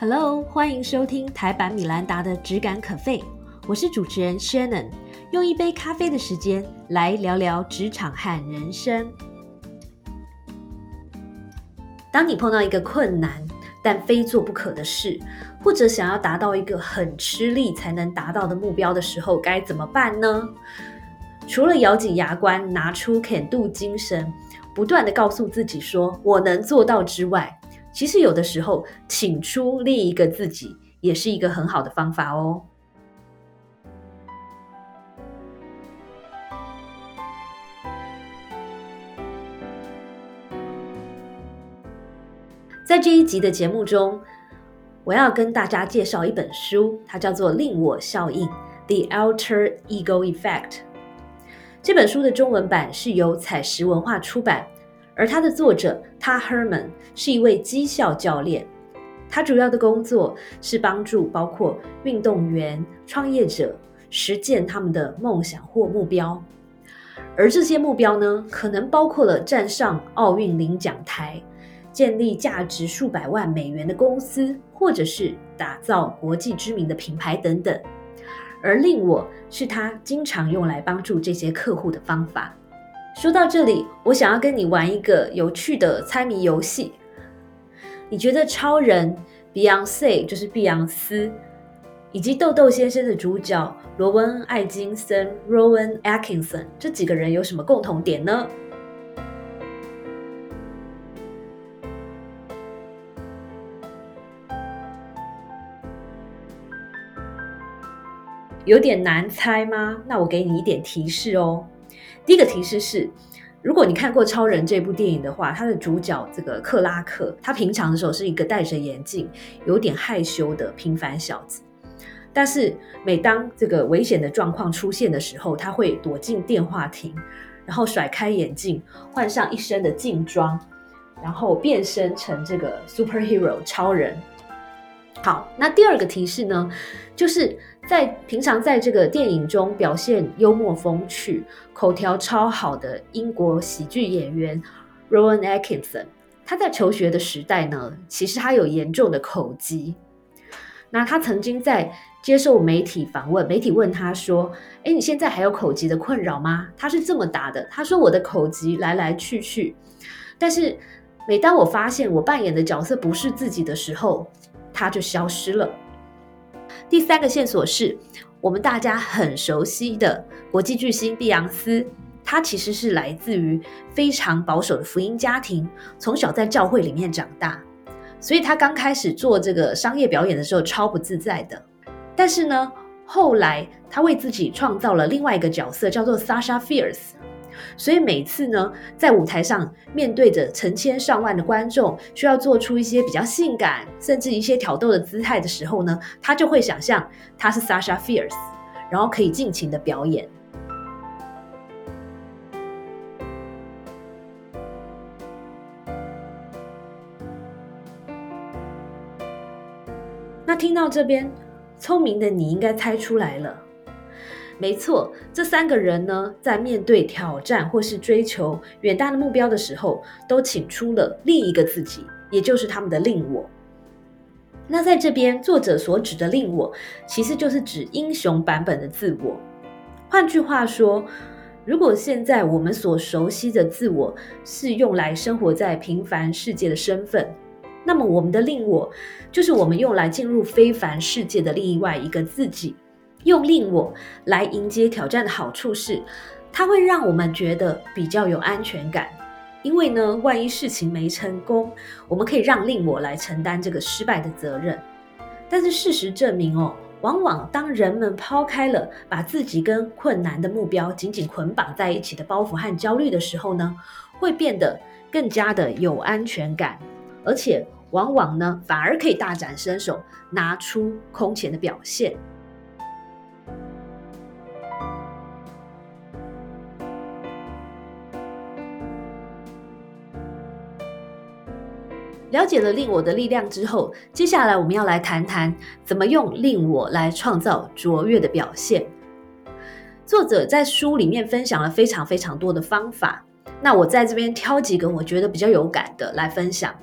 Hello，欢迎收听台版米兰达的只感可废，我是主持人 Shannon，用一杯咖啡的时间来聊聊职场和人生。当你碰到一个困难但非做不可的事，或者想要达到一个很吃力才能达到的目标的时候，该怎么办呢？除了咬紧牙关，拿出 can do 精神，不断的告诉自己说我能做到之外，其实有的时候，请出另一个自己也是一个很好的方法哦。在这一集的节目中，我要跟大家介绍一本书，它叫做《令我效应》（The Alter Ego Effect）。这本书的中文版是由彩石文化出版。而他的作者，他 Herman 是一位绩效教练，他主要的工作是帮助包括运动员、创业者实践他们的梦想或目标。而这些目标呢，可能包括了站上奥运领奖台、建立价值数百万美元的公司，或者是打造国际知名的品牌等等。而令我是他经常用来帮助这些客户的方法。说到这里，我想要跟你玩一个有趣的猜谜游戏。你觉得超人 Beyonce 就是碧昂斯，以及豆豆先生的主角罗温·艾金森 （Rowan Atkinson） 这几个人有什么共同点呢？有点难猜吗？那我给你一点提示哦。第一个提示是，如果你看过《超人》这部电影的话，他的主角这个克拉克，他平常的时候是一个戴着眼镜、有点害羞的平凡小子，但是每当这个危险的状况出现的时候，他会躲进电话亭，然后甩开眼镜，换上一身的劲装，然后变身成这个 superhero 超人。好，那第二个提示呢，就是在平常在这个电影中表现幽默风趣、口条超好的英国喜剧演员 Rowan Atkinson，他在求学的时代呢，其实他有严重的口疾。那他曾经在接受媒体访问，媒体问他说：“哎，你现在还有口疾的困扰吗？”他是这么答的：“他说我的口疾来来去去，但是每当我发现我扮演的角色不是自己的时候。”他就消失了。第三个线索是我们大家很熟悉的国际巨星碧昂斯，他其实是来自于非常保守的福音家庭，从小在教会里面长大，所以他刚开始做这个商业表演的时候超不自在的。但是呢，后来他为自己创造了另外一个角色，叫做 Sasha Fierce。所以每次呢，在舞台上面对着成千上万的观众，需要做出一些比较性感，甚至一些挑逗的姿态的时候呢，他就会想象他是 Sasha Fierce，然后可以尽情的表演。那听到这边，聪明的你应该猜出来了。没错，这三个人呢，在面对挑战或是追求远大的目标的时候，都请出了另一个自己，也就是他们的令我。那在这边，作者所指的令我，其实就是指英雄版本的自我。换句话说，如果现在我们所熟悉的自我是用来生活在平凡世界的身份，那么我们的令我，就是我们用来进入非凡世界的另外一个自己。用令我来迎接挑战的好处是，它会让我们觉得比较有安全感。因为呢，万一事情没成功，我们可以让令我来承担这个失败的责任。但是事实证明哦，往往当人们抛开了把自己跟困难的目标紧紧捆绑在一起的包袱和焦虑的时候呢，会变得更加的有安全感，而且往往呢，反而可以大展身手，拿出空前的表现。了解了令我的力量之后，接下来我们要来谈谈怎么用令我来创造卓越的表现。作者在书里面分享了非常非常多的方法，那我在这边挑几个我觉得比较有感的来分享。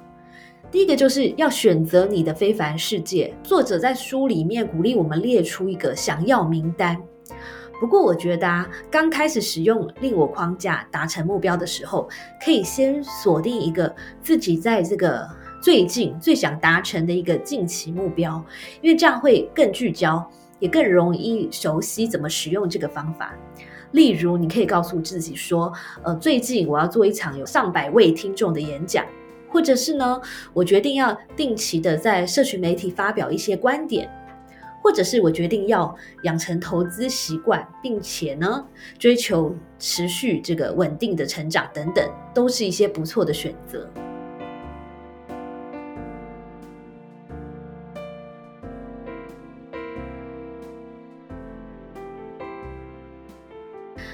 第一个就是要选择你的非凡世界。作者在书里面鼓励我们列出一个想要名单。不过我觉得啊，刚开始使用令我框架达成目标的时候，可以先锁定一个自己在这个最近最想达成的一个近期目标，因为这样会更聚焦，也更容易熟悉怎么使用这个方法。例如，你可以告诉自己说：“呃，最近我要做一场有上百位听众的演讲，或者是呢，我决定要定期的在社群媒体发表一些观点。”或者是我决定要养成投资习惯，并且呢追求持续这个稳定的成长等等，都是一些不错的选择。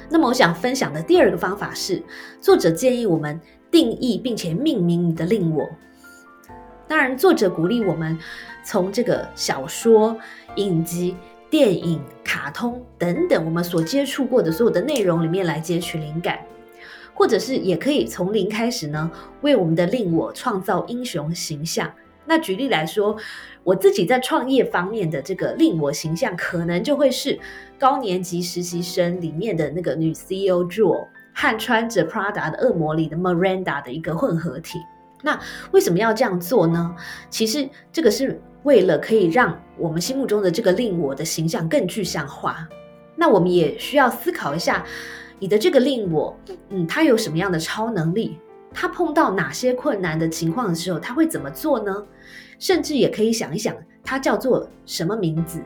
那么我想分享的第二个方法是，作者建议我们定义并且命名你的令我。当然，作者鼓励我们从这个小说。影集、电影、卡通等等，我们所接触过的所有的内容里面来截取灵感，或者是也可以从零开始呢，为我们的令我创造英雄形象。那举例来说，我自己在创业方面的这个令我形象，可能就会是高年级实习生里面的那个女 CEO Jewel 和穿着 Prada 的恶魔里的 Miranda 的一个混合体。那为什么要这样做呢？其实这个是。为了可以让我们心目中的这个令我的形象更具象化，那我们也需要思考一下，你的这个令我，嗯，他有什么样的超能力？他碰到哪些困难的情况的时候，他会怎么做呢？甚至也可以想一想，他叫做什么名字？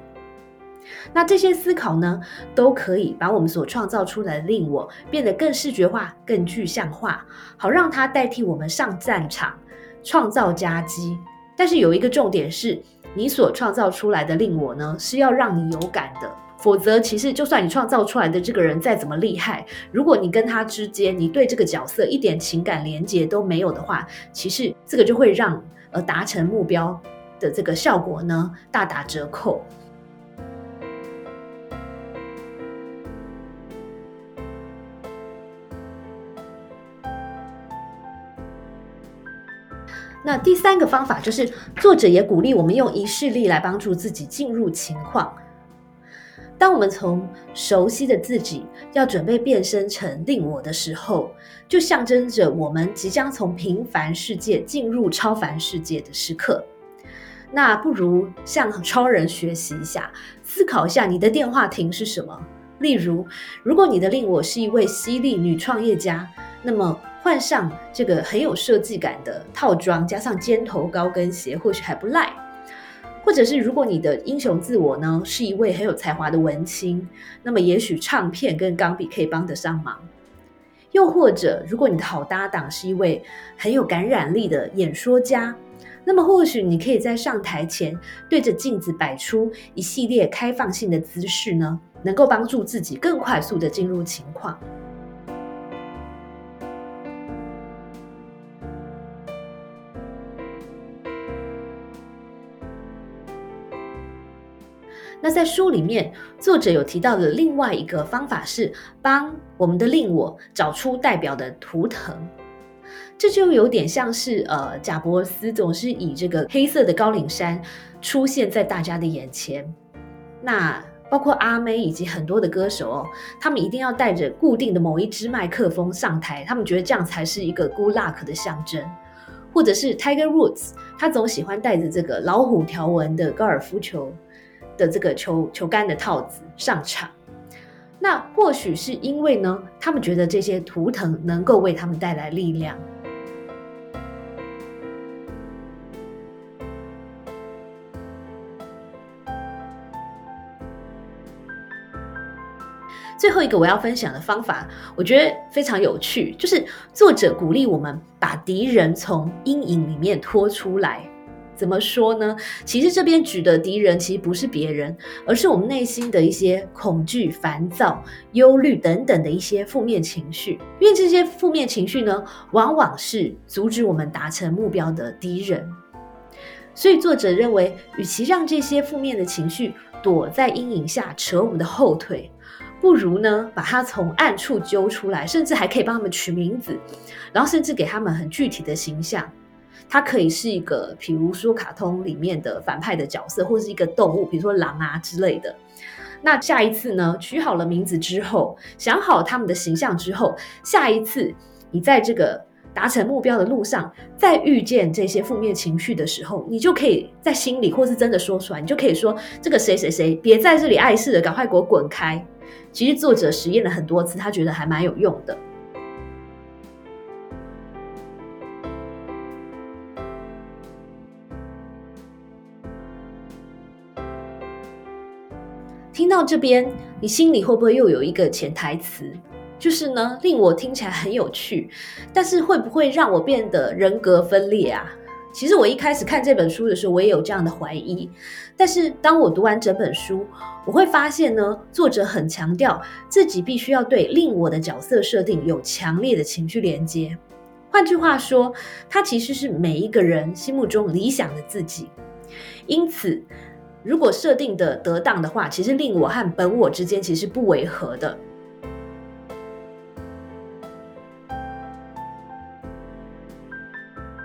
那这些思考呢，都可以把我们所创造出来的令我变得更视觉化、更具象化，好让它代替我们上战场，创造佳绩。但是有一个重点是，你所创造出来的令我呢，是要让你有感的。否则，其实就算你创造出来的这个人再怎么厉害，如果你跟他之间，你对这个角色一点情感连接都没有的话，其实这个就会让呃达成目标的这个效果呢大打折扣。那第三个方法就是，作者也鼓励我们用仪式力来帮助自己进入情况。当我们从熟悉的自己要准备变身成令我的时候，就象征着我们即将从平凡世界进入超凡世界的时刻。那不如向超人学习一下，思考一下你的电话亭是什么。例如，如果你的令我是一位犀利女创业家，那么。换上这个很有设计感的套装，加上尖头高跟鞋，或许还不赖。或者是如果你的英雄自我呢是一位很有才华的文青，那么也许唱片跟钢笔可以帮得上忙。又或者，如果你的好搭档是一位很有感染力的演说家，那么或许你可以在上台前对着镜子摆出一系列开放性的姿势呢，能够帮助自己更快速的进入情况。那在书里面，作者有提到的另外一个方法是帮我们的令我找出代表的图腾，这就有点像是呃，贾伯斯总是以这个黑色的高领衫出现在大家的眼前。那包括阿妹以及很多的歌手哦，他们一定要带着固定的某一支麦克风上台，他们觉得这样才是一个 good luck 的象征。或者是 Tiger Woods，他总喜欢带着这个老虎条纹的高尔夫球。的这个球球杆的套子上场，那或许是因为呢，他们觉得这些图腾能够为他们带来力量。最后一个我要分享的方法，我觉得非常有趣，就是作者鼓励我们把敌人从阴影里面拖出来。怎么说呢？其实这边举的敌人其实不是别人，而是我们内心的一些恐惧、烦躁、忧虑等等的一些负面情绪。因为这些负面情绪呢，往往是阻止我们达成目标的敌人。所以作者认为，与其让这些负面的情绪躲在阴影下扯我们的后腿，不如呢把它从暗处揪出来，甚至还可以帮他们取名字，然后甚至给他们很具体的形象。它可以是一个，比如说卡通里面的反派的角色，或是一个动物，比如说狼啊之类的。那下一次呢，取好了名字之后，想好他们的形象之后，下一次你在这个达成目标的路上，再遇见这些负面情绪的时候，你就可以在心里，或是真的说出来，你就可以说：“这个谁谁谁，别在这里碍事了，赶快给我滚开。”其实作者实验了很多次，他觉得还蛮有用的。听到这边，你心里会不会又有一个潜台词？就是呢，令我听起来很有趣，但是会不会让我变得人格分裂啊？其实我一开始看这本书的时候，我也有这样的怀疑。但是当我读完整本书，我会发现呢，作者很强调自己必须要对令我的角色设定有强烈的情绪连接。换句话说，他其实是每一个人心目中理想的自己。因此。如果设定的得当的话，其实令我和本我之间其实不违和的。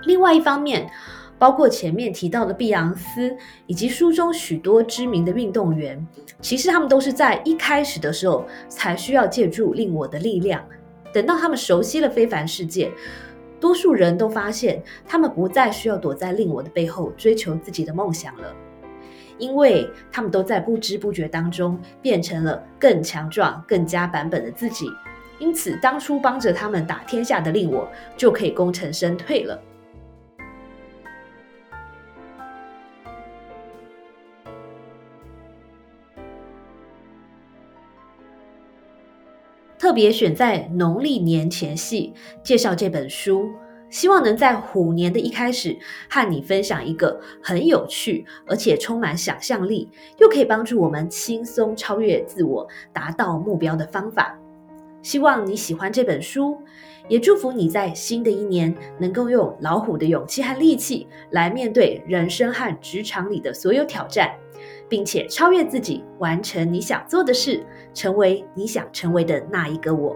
另外一方面，包括前面提到的碧昂斯以及书中许多知名的运动员，其实他们都是在一开始的时候才需要借助令我的力量，等到他们熟悉了非凡世界，多数人都发现他们不再需要躲在令我的背后追求自己的梦想了。因为他们都在不知不觉当中变成了更强壮、更加版本的自己，因此当初帮着他们打天下的令我就可以功成身退了。特别选在农历年前夕介绍这本书。希望能在虎年的一开始和你分享一个很有趣，而且充满想象力，又可以帮助我们轻松超越自我、达到目标的方法。希望你喜欢这本书，也祝福你在新的一年能够用老虎的勇气和力气来面对人生和职场里的所有挑战，并且超越自己，完成你想做的事，成为你想成为的那一个我。